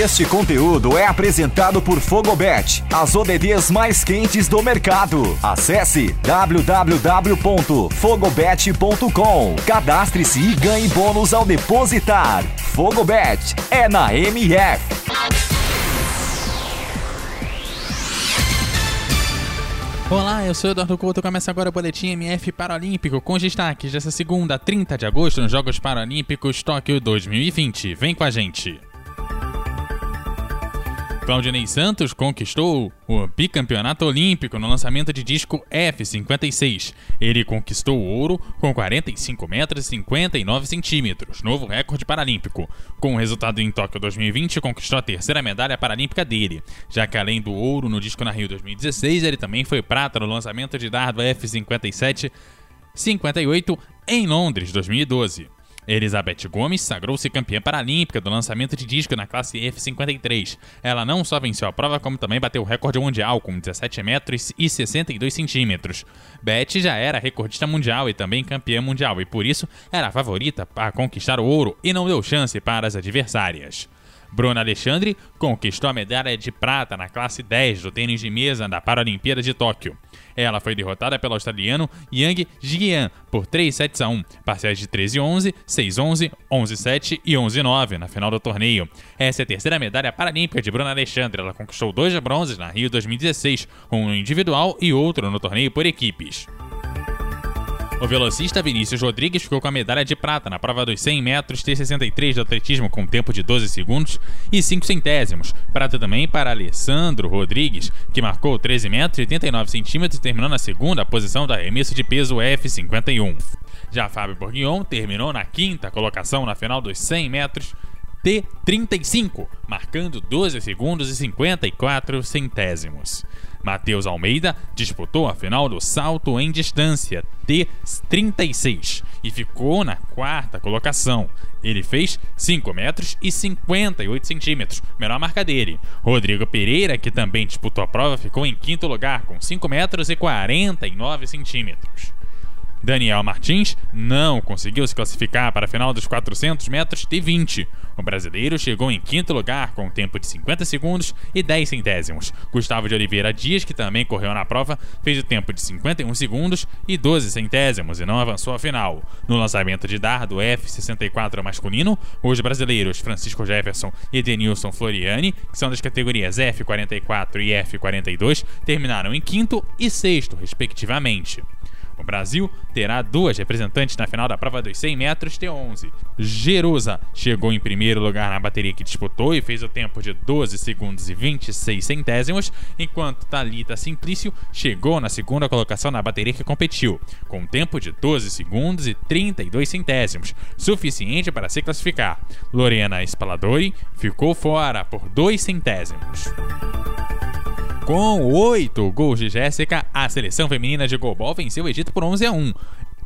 Este conteúdo é apresentado por Fogobet, as ODDs mais quentes do mercado. Acesse www.fogobet.com. Cadastre-se e ganhe bônus ao depositar. Fogobet é na MF. Olá, eu sou Eduardo Couto. Começa agora o Boletim MF Paralímpico com os destaques dessa segunda, 30 de agosto, nos Jogos Paralímpicos Tóquio 2020. Vem com a gente! Claudinei Santos conquistou o bicampeonato olímpico no lançamento de disco F56. Ele conquistou o ouro com 45 metros e 59 centímetros, novo recorde paralímpico. Com o resultado em Tóquio 2020, conquistou a terceira medalha paralímpica dele, já que além do ouro no disco na Rio 2016, ele também foi prata no lançamento de dardo F57 58 em Londres 2012. Elizabeth Gomes sagrou-se campeã paralímpica do lançamento de disco na classe F53. Ela não só venceu a prova, como também bateu o recorde mundial com 17 metros e 62 centímetros. Beth já era recordista mundial e também campeã mundial, e por isso era a favorita a conquistar o ouro e não deu chance para as adversárias. Bruna Alexandre conquistou a medalha de prata na classe 10 do tênis de mesa da Paralimpíada de Tóquio. Ela foi derrotada pelo australiano Yang Jian por 3 sets a 1, parciais de 13-11, 6-11, 11-7 e 11-9 na final do torneio. Essa é a terceira medalha paralímpica de Bruna Alexandre. Ela conquistou dois bronzes na Rio 2016, um no individual e outro no torneio por equipes. O velocista Vinícius Rodrigues ficou com a medalha de prata na prova dos 100 metros T63 de atletismo com tempo de 12 segundos e 5 centésimos. Prata também para Alessandro Rodrigues, que marcou 13 metros e 89 centímetros terminou na segunda posição da arremesso de peso F51. Já Fábio Bourguignon terminou na quinta colocação na final dos 100 metros T35, marcando 12 segundos e 54 centésimos. Matheus Almeida disputou a final do salto em distância T36 e ficou na quarta colocação. Ele fez 5 metros e 58 centímetros, menor marca dele. Rodrigo Pereira, que também disputou a prova, ficou em quinto lugar com 5 metros e 49 centímetros. Daniel Martins não conseguiu se classificar para a final dos 400 metros T20. O brasileiro chegou em quinto lugar com um tempo de 50 segundos e 10 centésimos. Gustavo de Oliveira Dias, que também correu na prova, fez o tempo de 51 segundos e 12 centésimos e não avançou à final. No lançamento de dardo F64 masculino, os brasileiros Francisco Jefferson e Denilson Floriani, que são das categorias F44 e F42, terminaram em quinto e sexto, respectivamente. O Brasil terá duas representantes na final da prova dos 100 metros T11. Jerusa chegou em primeiro lugar na bateria que disputou e fez o tempo de 12 segundos e 26 centésimos, enquanto Talita Simplício chegou na segunda colocação na bateria que competiu, com um tempo de 12 segundos e 32 centésimos, suficiente para se classificar. Lorena Spaladori ficou fora por 2 centésimos. Com oito gols de Jéssica, a seleção feminina de goalball venceu o Egito por 11 a 1.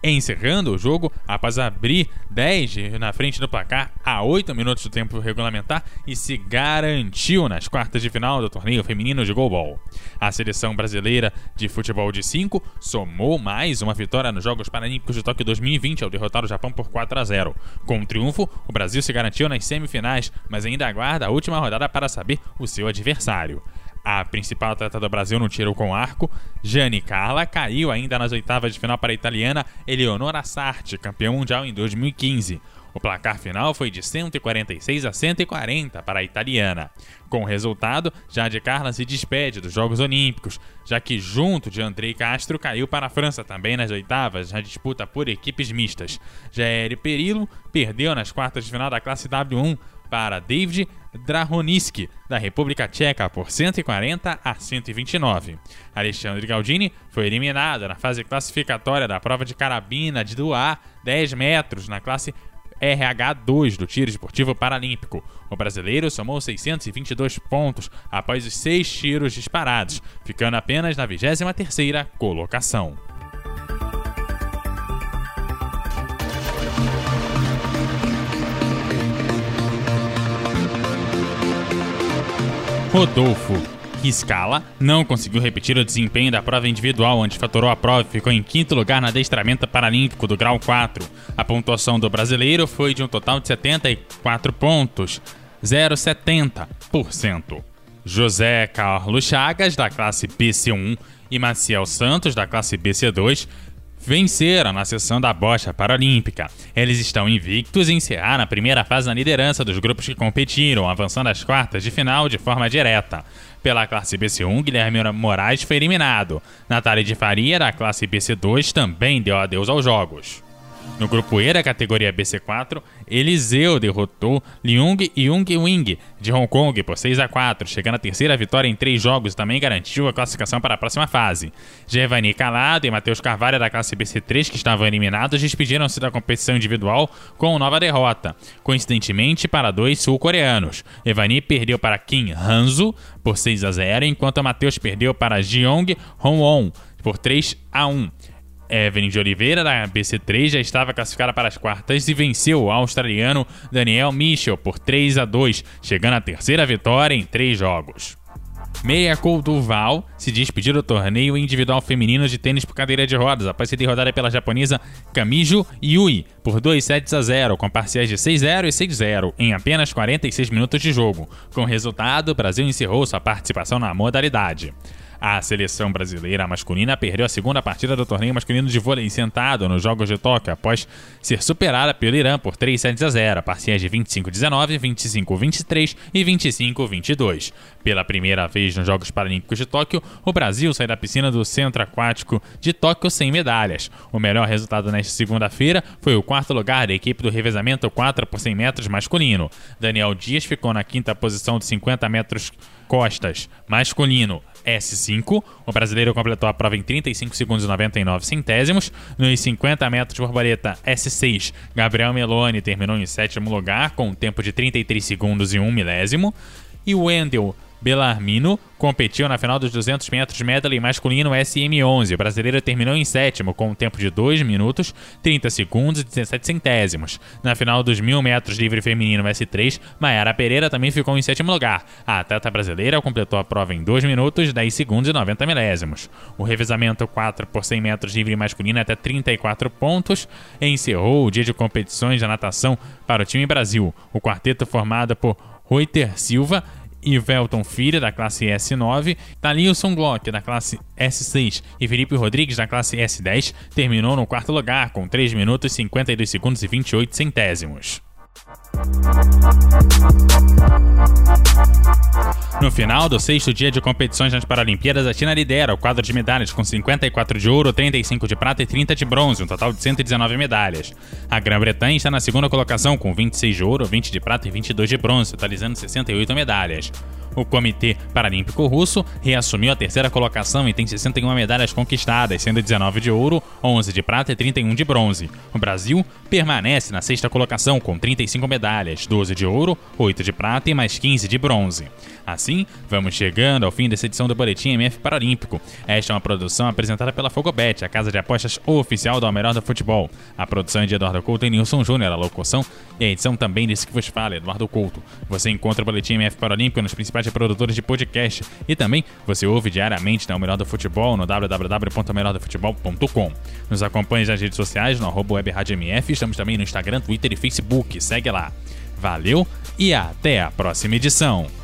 Encerrando o jogo, após abrir 10 na frente do placar a 8 minutos do tempo regulamentar e se garantiu nas quartas de final do torneio feminino de goalball. A seleção brasileira de futebol de 5 somou mais uma vitória nos Jogos Paralímpicos de Tóquio 2020 ao derrotar o Japão por 4 a 0. Com o triunfo, o Brasil se garantiu nas semifinais, mas ainda aguarda a última rodada para saber o seu adversário. A principal atleta do Brasil no tiro com arco, Jane Carla, caiu ainda nas oitavas de final para a italiana Eleonora Sarti, campeã mundial em 2015. O placar final foi de 146 a 140 para a italiana. Com o resultado, Jade Carla se despede dos Jogos Olímpicos, já que junto de Andrei Castro caiu para a França também nas oitavas na disputa por equipes mistas. Jair Perillo perdeu nas quartas de final da classe W1 para David Drahoniski, da República Tcheca, por 140 a 129. Alexandre Galdini foi eliminado na fase classificatória da prova de carabina de doar 10 metros na classe RH2 do tiro esportivo paralímpico. O brasileiro somou 622 pontos após os seis tiros disparados, ficando apenas na 23ª colocação. Rodolfo Riscala não conseguiu repetir o desempenho da prova individual, onde faturou a prova e ficou em quinto lugar no adestramento paralímpico do grau 4. A pontuação do brasileiro foi de um total de 74 pontos. 0,70%. José Carlos Chagas, da classe BC1, e Maciel Santos, da classe BC2, venceram na sessão da bocha paralímpica. Eles estão invictos e encerraram a primeira fase na liderança dos grupos que competiram, avançando às quartas de final de forma direta. Pela classe BC1, Guilherme Moraes foi eliminado. Natália de Faria, da classe BC2, também deu adeus aos jogos. No grupo E da categoria BC4, Eliseu derrotou Liung Yung Wing de Hong Kong por 6 a 4, chegando à terceira vitória em três jogos e também garantiu a classificação para a próxima fase. Gervani Calado e Matheus Carvalho da classe BC3, que estavam eliminados, despediram-se da competição individual com nova derrota, coincidentemente para dois sul-coreanos. Evani perdeu para Kim Hanzo por 6 a 0, enquanto Matheus perdeu para Jeong Hong-won por 3 a 1. Evelyn de Oliveira, da BC3, já estava classificada para as quartas e venceu o australiano Daniel Michel por 3 a 2, chegando à terceira vitória em três jogos. Meia Duval se despediu do torneio individual feminino de tênis por cadeira de rodas após ser derrotada pela japonesa Kamijo Yui por 2 sets a 0, com parciais de 6-0 e 6-0 em apenas 46 minutos de jogo. Com o resultado, o Brasil encerrou sua participação na modalidade. A seleção brasileira masculina perdeu a segunda partida do torneio masculino de vôlei sentado nos Jogos de Tóquio após ser superada pelo Irã por 3 sets a 0, parciais de 25-19, 25-23 e 25-22. Pela primeira vez nos Jogos Paralímpicos de Tóquio, o Brasil sai da piscina do Centro Aquático de Tóquio sem medalhas. O melhor resultado nesta segunda-feira foi o quarto lugar da equipe do revezamento 4 por 100 metros masculino. Daniel Dias ficou na quinta posição de 50 metros costas masculino. S5. O brasileiro completou a prova em 35 segundos e 99 centésimos. Nos 50 metros de borboleta S6, Gabriel Meloni terminou em sétimo lugar com um tempo de 33 segundos e 1 milésimo. E o Wendel Belarmino competiu na final dos 200 metros medley masculino SM11. O brasileiro terminou em sétimo com um tempo de 2 minutos, 30 segundos e 17 centésimos. Na final dos 1000 metros livre feminino S3, Mayara Pereira também ficou em sétimo lugar. A atleta brasileira completou a prova em 2 minutos, 10 segundos e 90 milésimos. O revezamento 4 por 100 metros livre masculino até 34 pontos encerrou o dia de competições de natação para o time Brasil. O quarteto formado por Reuter Silva Ivelton Filho, da classe S9, Thalilson Glock, da classe S6 e Felipe Rodrigues, da classe S10, terminou no quarto lugar com 3 minutos 52 segundos e 28 centésimos. No final do sexto dia de competições nas Paralimpíadas, a China lidera o quadro de medalhas com 54 de ouro, 35 de prata e 30 de bronze, um total de 119 medalhas. A Grã-Bretanha está na segunda colocação com 26 de ouro, 20 de prata e 22 de bronze, totalizando 68 medalhas. O Comitê Paralímpico Russo reassumiu a terceira colocação e tem 61 medalhas conquistadas, sendo 19 de ouro, 11 de prata e 31 de bronze. O Brasil permanece na sexta colocação com 35 medalhas, 12 de ouro, 8 de prata e mais 15 de bronze. Assim, vamos chegando ao fim dessa edição do Boletim MF Paralímpico. Esta é uma produção apresentada pela Fogobet, a casa de apostas oficial do Melhor do Futebol. A produção é de Eduardo Couto e Nilson Júnior, a locução e a edição também desse que vos fala, Eduardo Couto. Você encontra o Boletim MF Paralímpico nos principais produtores de podcast e também você ouve diariamente no Melhor do Futebol no www.melhordofutebol.com. Nos acompanhe nas redes sociais no arroba estamos também no Instagram, Twitter e Facebook. Segue lá. Valeu e até a próxima edição.